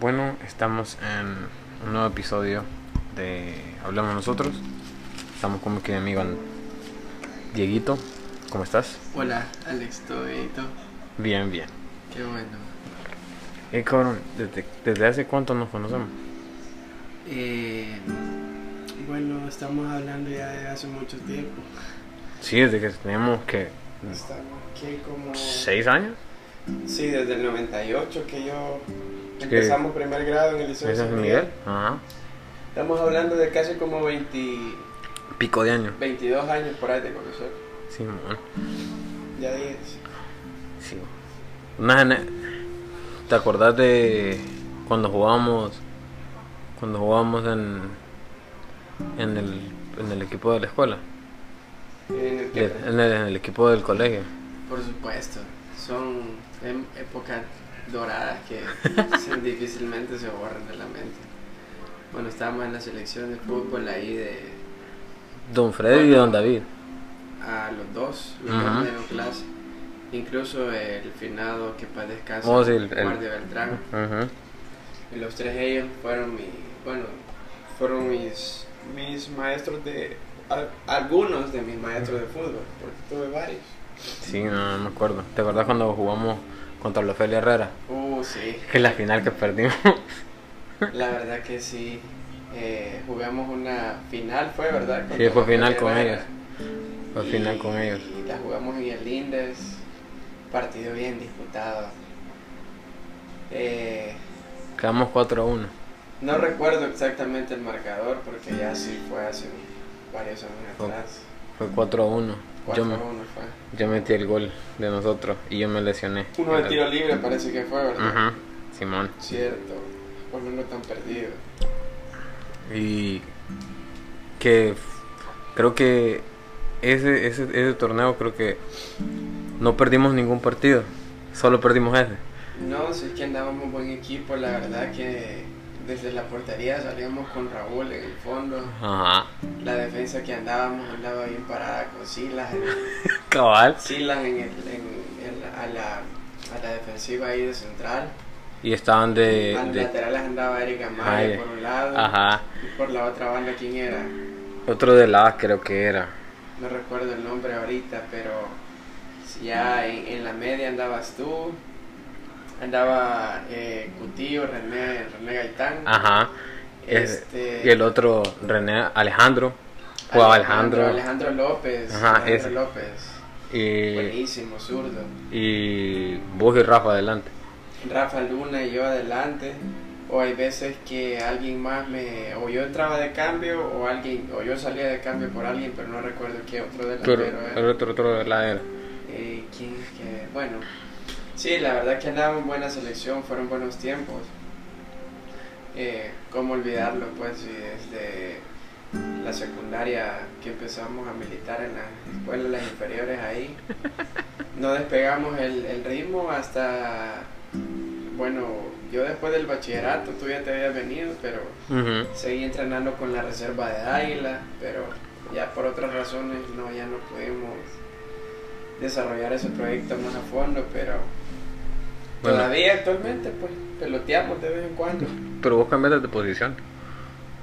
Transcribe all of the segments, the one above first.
Bueno, estamos en un nuevo episodio de Hablamos Nosotros. Estamos con mi amigo Dieguito. ¿Cómo estás? Hola, Alex, ¿todo bien? Bien, bien. Qué bueno. Eh, cabrón, ¿desde, desde hace cuánto nos conocemos? Eh, bueno, estamos hablando ya de hace mucho tiempo. Sí, desde que teníamos que Estamos aquí como... seis años. Sí, desde el 98 que yo... Empezamos primer grado en el Liceo de ¿Ese es San Miguel? Miguel. Ajá. Estamos hablando de casi como 20, Pico de años. 22 años por ahí de conocer. Sí, mon. Ya 10. Sí. Una ¿Te acordás de cuando jugábamos cuando jugábamos en en el, en el equipo de la escuela? En el Y que- En el, en el equipo del colegio. Por supuesto, son em- épocas doradas que difícilmente se borran de la mente. Bueno, estábamos en la selección de fútbol ahí de Don Freddy y Don David. a los dos, los Ajá. dos me dieron clase. Incluso el finado que para descanso, Oh, sí, el- el- Guardia Beltrán. Ujú. Y los tres ellos fueron mi, bueno, fueron mis, mis maestros de, al- algunos de mis maestros de fútbol, porque tuve varios. Sí, no, no me acuerdo. ¿Te acordás cuando jugamos contra la Ofelia Herrera? Uh, sí. Que la final que perdimos. La verdad que sí. Eh, jugamos una final, fue verdad. Sí, fue final con Herrera. ellos. Fue Y- final con ellos. Y la jugamos en el Indes. Partido bien disputado. Eh, Quedamos 4 a 1. no recuerdo exactamente el marcador porque ya sí fue hace varios años atrás. Fue 4 a 1. 4 Yo, me- 1 fue. yo metí el gol de nosotros y yo me lesioné. Uno de tiro libre parece que fue, ¿verdad? Ajá, Simón. Cierto. Por uno tan perdido. Y que creo que ese, ese, ese torneo creo que no perdimos ningún partido, solo perdimos ese. No, sí que andábamos buen equipo, la verdad que desde la portería salíamos con Raúl en el fondo. Ajá. La defensa que andábamos andaba bien parada con Silas, en, Cabal. Silas en el, en, a, la, a la defensiva ahí de central. Y estaban de... a los de- laterales andaba Eric Amaya Amaya. por un lado. ajá. Y por la otra banda, ¿quién era? Otro de la creo que era. No recuerdo el nombre ahorita, pero ya en, en la media andabas tú. Andaba eh, Cutillo, René, René Gaitán. Ajá. Es- Este- Y el otro, René Alejandro. Jugaba Alejandro. Alejandro López. Ajá, Alejandro ese. López. Y, Buenísimo, zurdo. y vos y Rafa adelante. Rafa Luna y yo adelante. O hay veces que alguien más me. O yo entraba de cambio, o alguien. O yo salía de cambio por alguien, pero no recuerdo qué otro Pero delantero el era. otro, otro de la era. Eh, ¿Quién es que.? Bueno. Sí, la verdad que andaba en buena selección, fueron buenos tiempos. Eh, ¿Cómo olvidarlo, pues? Y desde la secundaria que empezamos a militar en las escuelas, las inferiores ahí, no despegamos el, el ritmo hasta. Bueno, yo después del bachillerato, tú ya te habías venido, pero Ujú. seguí entrenando con la reserva de Águila, pero ya por otras razones no, ya no pudimos desarrollar ese proyecto más a fondo, pero Bueno. todavía actualmente pues peloteamos de vez en cuando. Pero vos cambiaste de posición.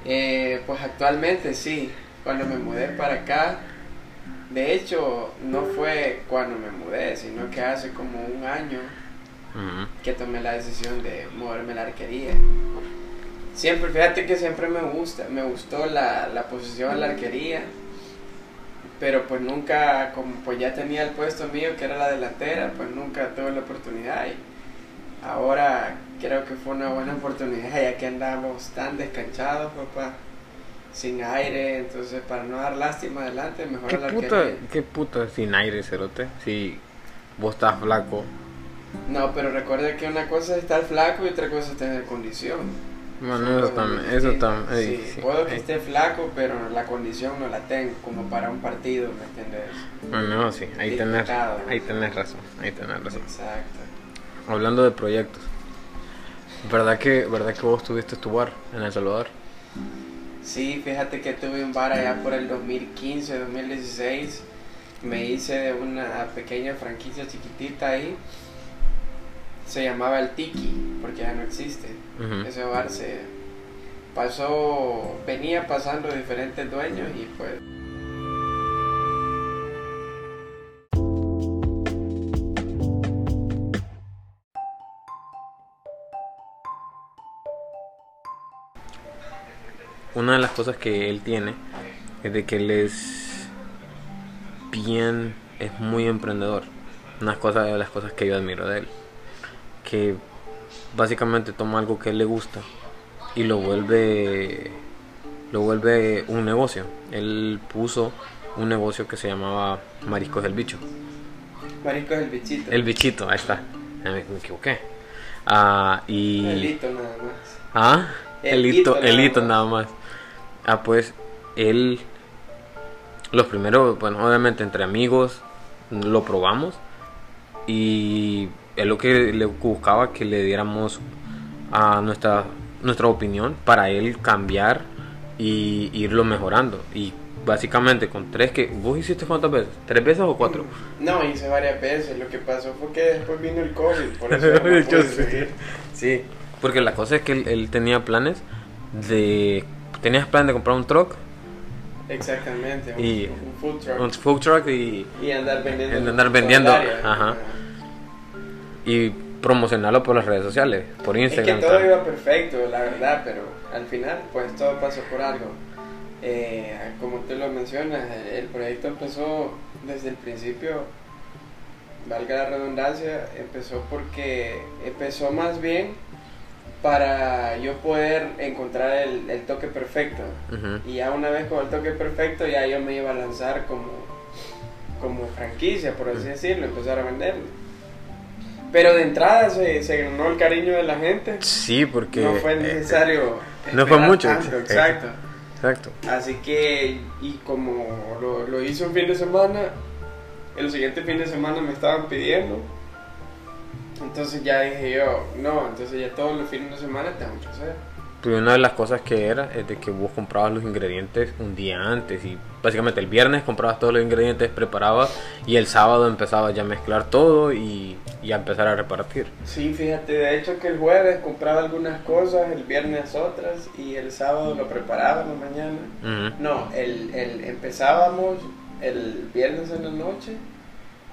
Eh, pues actualmente sí, cuando me mudé para acá, de hecho no fue cuando me mudé, sino que hace como un año que tomé la decisión de moverme a la arquería. Siempre, fíjate que siempre me gusta, me gustó la, la posición en la arquería, pero pues nunca, como pues ya tenía el puesto mío que era la delantera, pues nunca tuve la oportunidad y ahora creo que fue una buena oportunidad ya que andamos tan descanchados, papá, sin aire, entonces para no dar lástima adelante, mejor ¿Qué la puta, qué puta sin aire, cerote? Si vos estás flaco. No, pero recuerda que una cosa es estar flaco y otra cosa es tener condición. Bueno, eso también, eso también. Sí, ey, sí, puedo que ey. esté flaco, pero la condición no la tengo como para un partido, ¿me entiendes? Bueno, no, sí, ahí tenés, ahí tenés razón, ahí tenés razón. Exacto. Hablando de proyectos, ¿verdad que, verdad que vos tuviste tu bar en El Salvador? Sí, fíjate que tuve un bar allá por el 2015, 2016. Me hice de una pequeña franquicia chiquitita ahí. Se llamaba el Tiki, porque ya no existe. Ese bar se pasó, venía pasando diferentes dueños y pues Una de las cosas que él tiene es de que él es bien, es muy emprendedor. Una cosa de las cosas que yo admiro de él. Que básicamente toma algo que él le gusta y lo vuelve lo vuelve un negocio. Él puso un negocio que se llamaba Mariscos del Bicho. Marisco es el bichito. El bichito, ahí está. Me, equivoqué. Ah, y El hito nada más. Ah, El el hito hito, nada el hito más. nada más. Ah, pues él, los primeros, bueno, obviamente entre amigos lo probamos y él lo que le buscaba que le diéramos a nuestra nuestra opinión para él cambiar y irlo mejorando y básicamente con tres que vos hiciste cuántas veces tres veces o cuatro No, hice varias veces. Lo que pasó fue que después vino el COVID, por eso no pude Yo sé. seguir. Sí, porque la cosa es que él, él tenía planes de... Tenías plan de comprar un truck, Exactamente, un, Y- un food truck. un food truck y, y andar vendiendo. Y andar vendiendo, ajá. Y promocionarlo por las redes sociales, por Es Instagram. que todo tal. iba perfecto, la verdad, pero al final, pues todo pasó por algo. Eh, como tú lo mencionas, el, proyecto empezó desde el principio, valga la redundancia, empezó porque empezó más bien para yo poder encontrar el, el toque perfecto. Ujú. Y ya una vez con el toque perfecto, ya yo me iba a lanzar como, como franquicia, por así decirlo, empezar a venderlo. Pero de entrada se, se ganó el cariño de la gente. Sí, porque... no fue eh, necesario. no fue mucho, tanto, eh, exacto. Exacto. Así que, y como lo, lo hice un fin de semana, el siguiente fin de semana me estaban pidiendo. Entonces ya dije yo, no, entonces ya todos los fines de semana tengo que hacer. Pero una de las cosas que era es de que vos comprabas los ingredientes un día antes y básicamente el viernes comprabas todos los ingredientes, preparabas y el sábado empezabas ya a mezclar todo y, y a empezar a repartir. Sí, fíjate, de hecho que el jueves compraba algunas cosas, el viernes otras y el sábado lo preparaba en la mañana. Ujú. No, el, el, empezábamos el viernes en la noche,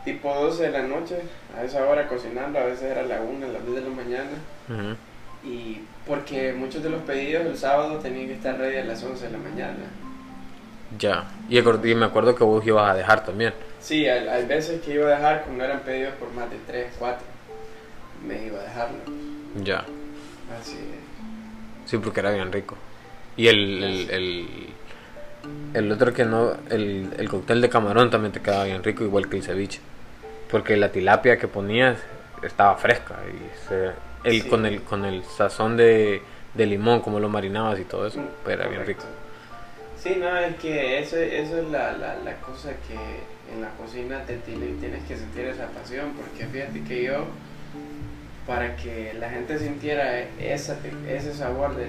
tipo 12 de la noche, a esa hora cocinando, a veces era la 1, las 10 de la mañana. Ujú. Y porque muchos de los pedidos el sábado tenían que estar ready a las 11 de la mañana. Ya. Y, me acuerdo que vos ibas a dejar también. Sí, hay, hay veces que iba a dejar, como no eran pedidos por más de 3, 4, me iba a dejarlo. Ya. Así es. Sí, porque era bien rico. Y el, el, el, el otro que no, el, el cóctel de camarón también te quedaba bien rico, igual que el ceviche. Porque la tilapia que ponías estaba fresca y se- el, Sí. con, el, con el sazón de, de limón, como lo marinabas y todo eso, pues era bien rico. Sí, no, es que eso, eso es la, la, la cosa que en la cocina te tiene- tienes que sentir esa pasión, porque fíjate que yo, para que la gente sintiera esa, ese sabor de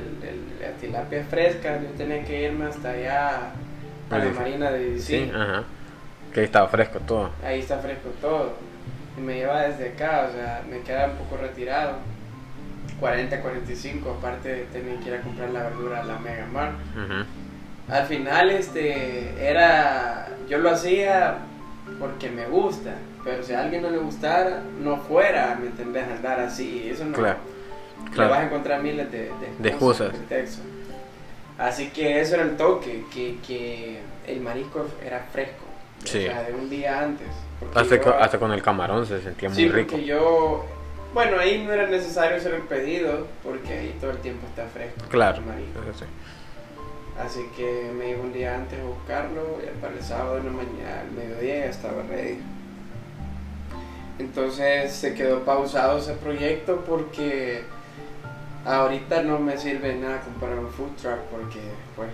la tilapia fresca, yo tenía que irme hasta allá a la marina de Sí, DC. ajá. Que estaba fresco todo. Ahí está fresco todo. Y me lleva desde acá, o sea, me queda un poco retirado. 40, 45, aparte de tener que ir a comprar la verdura a la Mega Mart. Ujú. Al final, este, era, yo lo hacía porque me gusta, pero si a alguien no le gustara, no fuera, ¿me entendés? Andar así, eso no. Claro, claro. vas a encontrar miles de, De excusas. pretextos. Así que eso era el toque, que, que el marisco era fresco, Sí. o sea, de un día antes. Hasta, yo- co- hasta con el camarón se sentía muy Sí, rico. porque yo, bueno, ahí no era necesario hacer el pedido, porque ahí todo el tiempo está fresco. Claro. sí. Así que me iba un día antes a buscarlo y para el sábado en la mañana, al mediodía ya estaba ready. Entonces se quedó pausado ese proyecto porque ahorita no me sirve nada comprar un food truck porque pues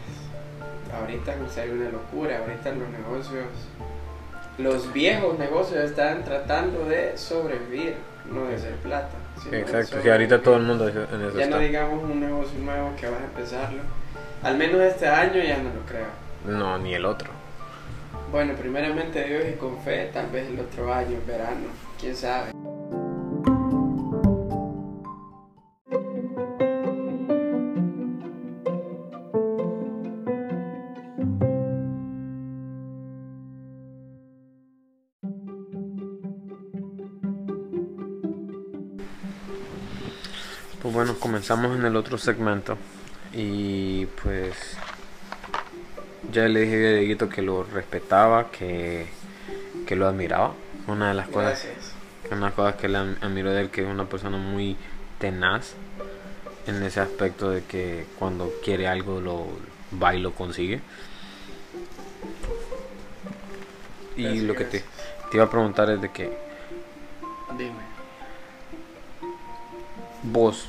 ahorita sería una locura, ahorita los negocios, los viejos negocios están tratando de sobrevivir, no de hacer plata. Exacto, sobrevivir. ahorita todo el mundo en eso Ya está. no digamos un negocio nuevo que vas a empezarlo. Al menos este año ya no lo creo. No, ni el otro. Bueno, primeramente Dios y con fe, tal vez el otro año, verano, quién sabe. Comenzamos en el otro segmento. Y pues ya le dije a Dieguito que lo respetaba, que, que lo admiraba. Una de las cosas, Gracias. una de las cosas que le admiro de él, que es una persona muy tenaz en ese aspecto de que cuando quiere algo lo va y lo consigue. Y Gracias, lo que te, te iba a preguntar es de que Dime. vos,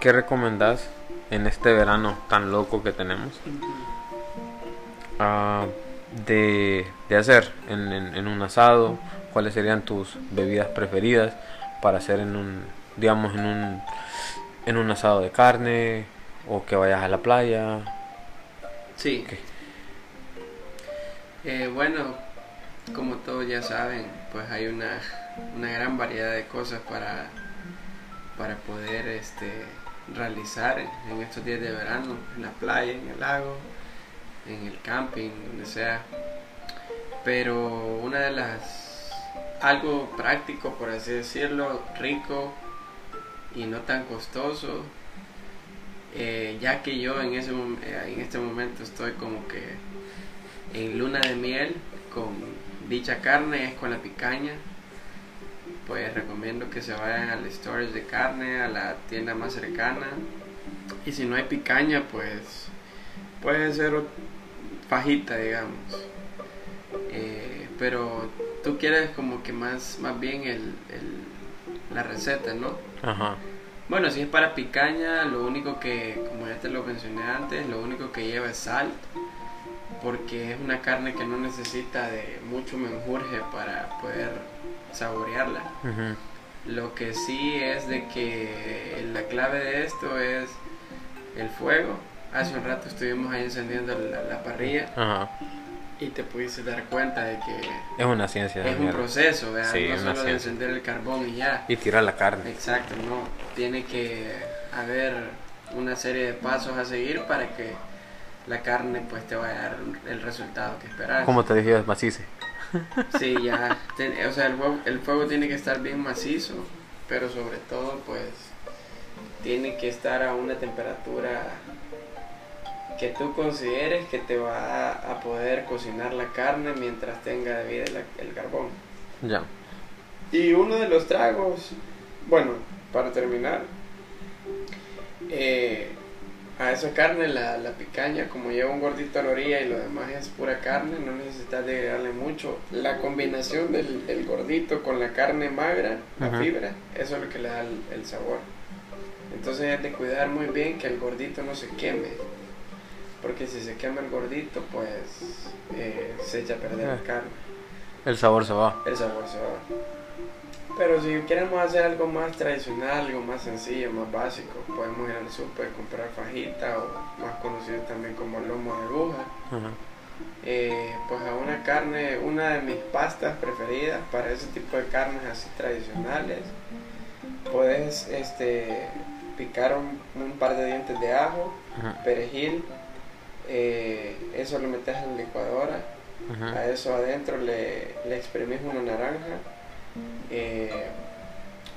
¿qué recomendás en este verano tan loco que tenemos? ah, de, de hacer en, en- en un asado, cuáles serían tus bebidas preferidas para hacer en un, digamos, en un, en un asado de carne o que vayas a la playa. Sí. Eh, bueno, como todos ya saben, pues hay una, una gran variedad de cosas para, para poder este, realizar en, estos días de verano, en la playa, en el lago, en el camping, donde sea. Pero una de las, algo práctico, por así decirlo, rico y no tan costoso, eh, ya que yo en, ese, eh, en este momento estoy como que en luna de miel con dicha carne, es con la picaña. Pues recomiendo que se vayan al storage de carne, a la tienda más cercana. Y si no hay picaña, pues puede ser fajita, digamos. Eh, pero tú quieres como que más, más bien el, el- la receta, ¿no? Ajá. Bueno, si es para picaña, lo único que, como ya te lo mencioné antes, lo único que lleva es sal, porque es una carne que no necesita de mucho menjurje para poder saborearla. Lo que sí es de que la clave de esto es el fuego. Hace un rato estuvimos ahí encendiendo la, la parrilla Ajá. y te pudiste dar cuenta de que Es una ciencia es un mierda. proceso, ¿verdad? Sí, no solo de encender el carbón y ya. Y tirar la carne. Exacto, no. Tiene que haber una serie de pasos a seguir para que la carne pues te vaya a dar el resultado que esperas. Como te dije, macice. Sí, ya. ten- o sea, el fuego, el fuego tiene que estar bien macizo, pero sobre todo pues tiene que estar a una temperatura que tú consideres que te va a, poder cocinar la carne mientras tenga de vida la- el carbón. Ya. Y uno de los tragos, bueno, para terminar, eh, a esa carne, la, la picaña, como lleva un gordito a la orilla y lo demás es pura carne, no necesitas de agregarle mucho. La combinación del, del gordito con la carne magra, la Ajá. fibra, eso es lo que le da el, el sabor. Entonces es de cuidar muy bien que el gordito no se queme. Porque si se quema el gordito, pues eh, se echa a perder la Ah. carne El sabor se va. el sabor se va. Pero si queremos hacer algo más tradicional, algo más sencillo, más básico, podemos ir al súper y comprar fajita o más conocido también como lomo de aguja. Ajá. Eh, pues a una carne, una de mis pastas preferidas para ese tipo de carnes así tradicionales, puedes este, picar un, un par de dientes de ajo, Ajá. perejil, eh, eso lo metes en la licuadora Ajá. a eso adentro le, le exprimís una naranja, eh,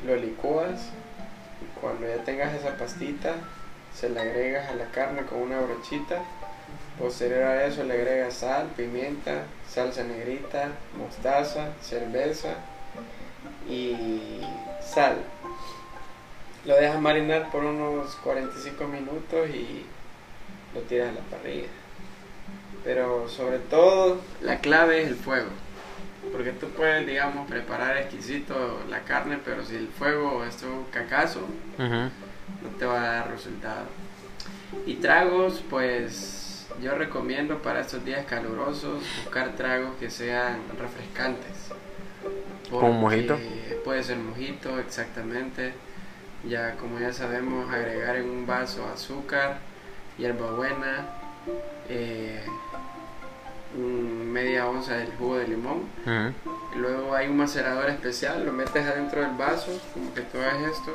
lo licúas y cuando ya tengas esa pastita se la agregas a la carne con una brochita. Posterior a eso le agregas sal, pimienta, salsa negrita, mostaza, cerveza y sal. Lo dejas marinar por unos 45 minutos y lo tiras a la parrilla. Pero sobre todo la clave es el fuego. Porque tú puedes, digamos, preparar exquisito la carne, pero si el fuego es un cacazo, no te va a dar resultado. Y tragos, pues yo recomiendo para estos días calurosos buscar tragos que sean refrescantes. ¿Como mojito? Puede ser mojito, exactamente. Ya como ya sabemos, agregar en un vaso azúcar, hierbabuena, eh, media onza del jugo de limón. Y luego hay un macerador especial, lo metes adentro del vaso, como que tú hagas esto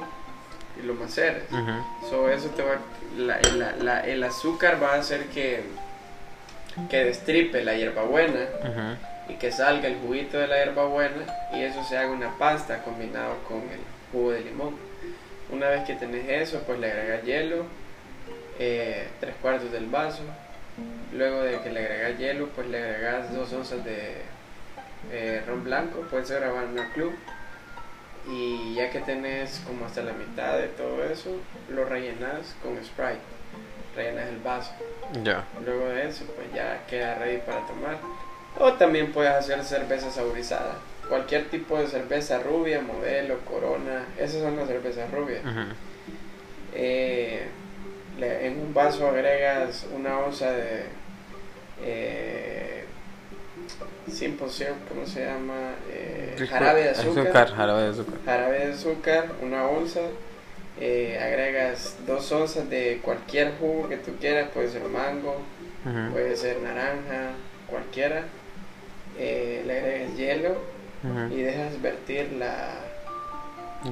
y lo maceres. Ujú. So, eso te va, la- la- la- el azúcar va a hacer que, que destripe la hierbabuena Ujú. y que salga el juguito de la hierbabuena y eso se haga una pasta combinado con el jugo de limón. Una vez que tenés eso, pues le agregas hielo, eh, tres cuartos del vaso. Luego de que le agregas hielo, pues le agregas dos onzas de eh, ron blanco, puede ser una Club. Y ya que tenés como hasta la mitad de todo eso, lo rellenas con Sprite. Rellenas el vaso. Ya. Luego de eso, pues ya queda ready para tomar. O también puedes hacer cerveza saborizada. Cualquier tipo de cerveza rubia, modelo, corona, esas son las cervezas rubias. Eh, en un vaso agregas una onza de eh, 100%, ¿cómo se llama? Eh, jarabe de azúcar. Jarabe de azúcar. Jarabe de azúcar, una onza. Eh, agregas dos onzas de cualquier jugo que tú quieras, puede ser mango, puede ser naranja, cualquiera. Eh, le agregas hielo y dejas vertir la,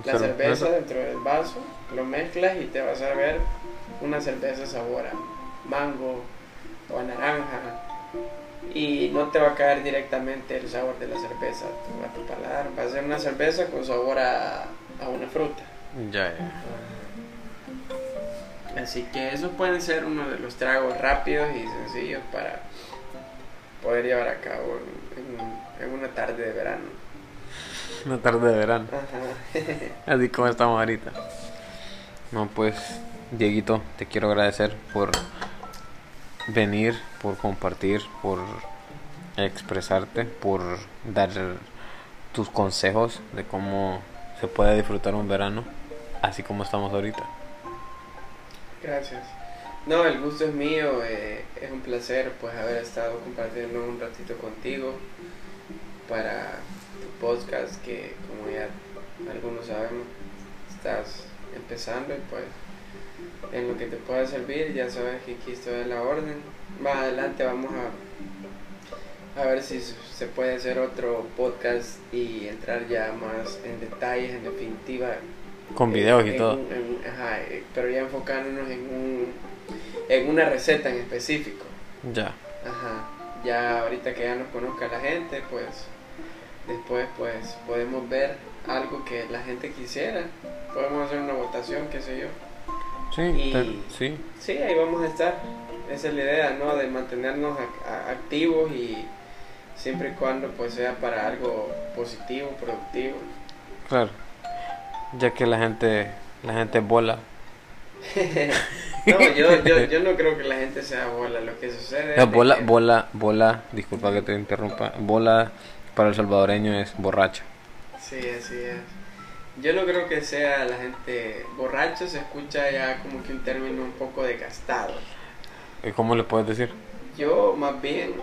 la Cerveza. cerveza dentro del vaso, lo mezclas y te vas a ver una cerveza sabor a mango o a naranja y no te va a caer directamente el sabor de la cerveza a tu, paladar, va a ser una cerveza con sabor a, a una fruta. Ya, ya. Así que esos pueden ser uno de los tragos rápidos y sencillos para poder llevar a cabo en, en- en una tarde de verano. Una tarde de verano. Ajá. Así como estamos ahorita. No, pues, Dieguito, te quiero agradecer por venir, por compartir, por expresarte, por dar tus consejos de cómo se puede disfrutar un verano, así como estamos ahorita. Gracias. No, el gusto es mío, eh, es un placer pues haber estado compartiendo un ratito contigo para tu podcast que como ya algunos sabemos estás empezando y pues en lo que te pueda servir ya sabes que aquí estoy a la orden. Más adelante vamos a, a ver si se puede hacer otro podcast y entrar ya más en detalles, en definitiva Con videos y en todo. en- ajá, eh, pero ya enfocándonos en, un, en una receta en específico. Ya. Ajá. Ya ahorita que ya nos conozca la gente, pues después pues podemos ver algo que la gente quisiera. Podemos hacer una votación, qué sé yo. Sí, Y- te- sí. Sí, ahí vamos a estar. Esa es la idea, ¿no? De mantenernos ac- a- activos y siempre y cuando pues sea para algo positivo, productivo. Claro. Ya que la gente, la gente bola. no, yo, yo, yo no creo que la gente sea bola. Lo que sucede de bola, que- bola, bola, disculpa que te interrumpa. Bola para el salvadoreño es borracha. Sí, así es. Yo no creo que sea la gente borracho, se escucha ya como que un término un poco desgastado. ¿Y ¿Cómo le puedes decir? Yo más bien...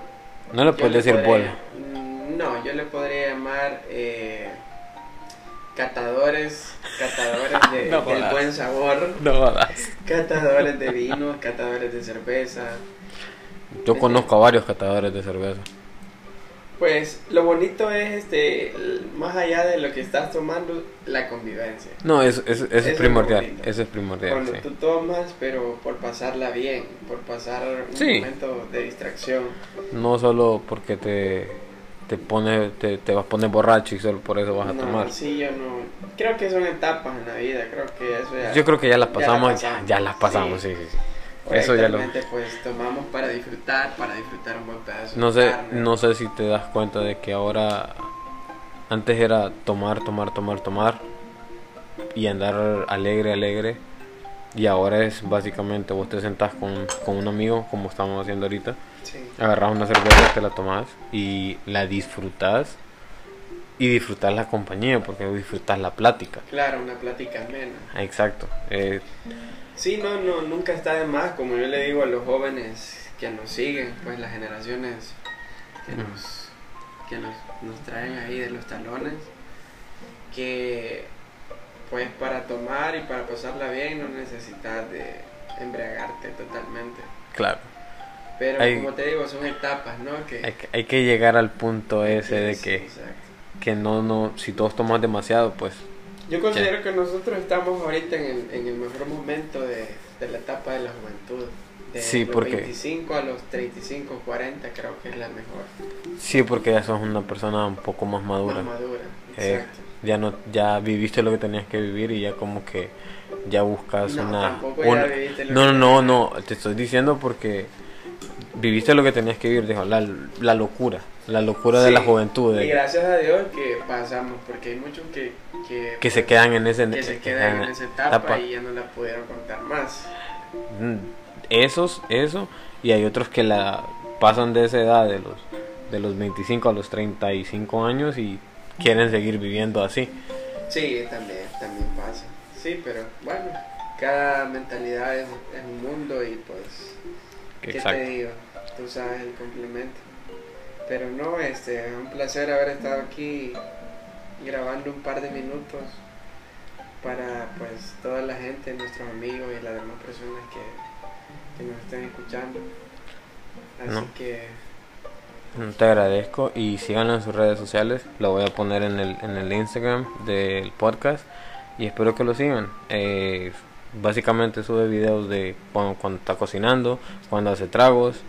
No le puedes decir podría-. Mm, No, yo le podría llamar eh, catadores, catadores de, No del buen sabor, No jodas. catadores de vino, catadores de cerveza. Yo conozco a varios catadores de cerveza. Pues lo bonito es, este, más allá de lo que estás tomando, la convivencia. No, eso, eso, eso Eso es es primordial. bonito. Eso es primordial, Cuando sí. tú tomas, pero por pasarla bien, por pasar un Sí. momento de distracción. No solo porque te, te pone, te, te vas a poner borracho y solo por eso vas a no, tomar. sí, yo no. Creo que son etapas en la vida, creo que eso ya. Yo creo que ya las Ya la pasamos, ya, pasamos. ya las pasamos, sí, sí, sí. Eso ya lo... Pues tomamos para disfrutar, para disfrutar un buen pedazo No de sé, carne. no sé si te das cuenta de que ahora antes era tomar, tomar, tomar, tomar y andar alegre, alegre y ahora es básicamente vos te sentás con, con un amigo como estamos haciendo ahorita, Sí, agarras una cerveza, te la tomás y la disfrutas y disfrutas la compañía porque disfrutas la plática. claro, una plática amena. Exacto. Eh, Sí, no, no, nunca está de más, como yo le digo a los jóvenes que nos siguen, pues las generaciones que nos, que nos, nos traen ahí de los talones, que pues para tomar y para pasarla bien no necesitas de embriagarte totalmente. claro. Pero Hay- como te digo, son etapas, ¿no? Que, Hay que, hay que llegar al punto ese de que, exacto. que no, no, si todos tomas demasiado, pues Yo considero que nosotros estamos ahorita en el, en el mejor momento de, de la etapa de la juventud. De Sí, los porque- 25 a los 35, 40 creo que es la mejor. Sí, porque ya sos una persona un poco más madura. Más madura. Eh, Exacto. ya no ya viviste lo que tenías que vivir y ya como que ya buscas No, una, tampoco ya una- que no no no te estoy diciendo porque viviste lo que tenías que vivir dijo la, la locura la locura de la juventud Y gracias a Dios que pasamos, porque hay muchos que, que, que se quedan en ese que se que quedan quedan en esa etapa, etapa. y ya no la pudieron contar más. Mm, esos eso y hay otros que la pasan de esa edad de los de los 25 a los 35 años y quieren seguir viviendo así Sí, también, también pasa. Sí, pero bueno, cada mentalidad es, es un mundo y pues, ¿qué exacto te digo? Tú sabes el complemento. Pero no, este, es un placer haber estado aquí grabando un par de minutos para pues toda la gente, nuestros amigos y las demás personas que, que nos estén escuchando. Así No. que Te agradezco y síganlo en sus redes sociales. Lo voy a poner en el, en el Instagram del podcast y espero que lo sigan. Eh, básicamente sube videos de cuando, cuando está cocinando, cuando hace tragos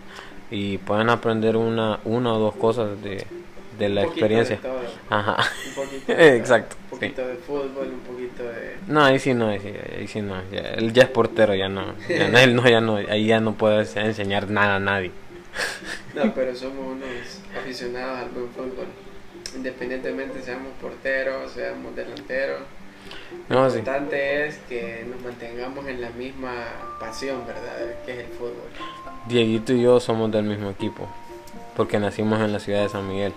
y pueden aprender una, una o dos cosas de, de la un experiencia. de todo, Ajá. un poquito de. Exacto. Un sí. poquito de fútbol, un poquito de... No, ahí sí no, ahí sí, ahí sí no. Ya, él ya es portero, ya no. Ya no, él no, ya no, ahí ya no puede enseñar nada a nadie. No, pero somos unos aficionados al buen fútbol. Independientemente seamos porteros, seamos delanteros. No, Lo sí. importante es que nos mantengamos en la misma pasión, ¿verdad? Que es el fútbol. Dieguito y yo somos del mismo equipo, porque nacimos en la ciudad de San Miguel.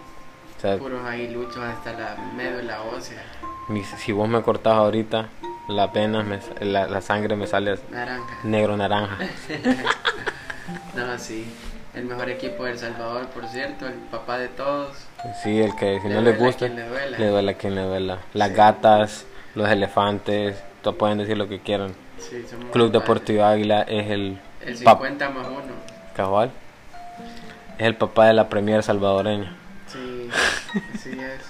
O sea, Puros aguiluchos hasta la médula ósea. si vos me cortás ahorita, la pena, me la, la sangre me sale Naranja. negro naranja. No, sí. El mejor equipo de El Salvador, por cierto, el papá de todos. Sí, el que si Le no le gusta, quien le duela. le a quien le duela. Las Sí. gatas, los elefantes, todos pueden decir lo que quieran. Sí, Club. Deportivo Águila es el El pap- 50 más uno. cabal. Es el papá de la Premier salvadoreña. Sí, así es.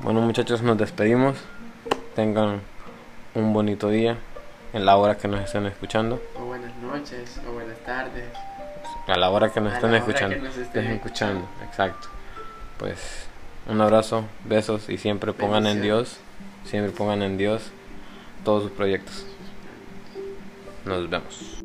Bueno muchachos, nos despedimos. Tengan un bonito día en la hora que nos estén escuchando. O buenas noches, o buenas tardes. A la hora que nos estén hora escuchando. que nos estén Estén escuchando, exacto. Pues un abrazo, besos y siempre pongan en Dios. Siempre pongan en Dios todos sus proyectos. Nos vemos.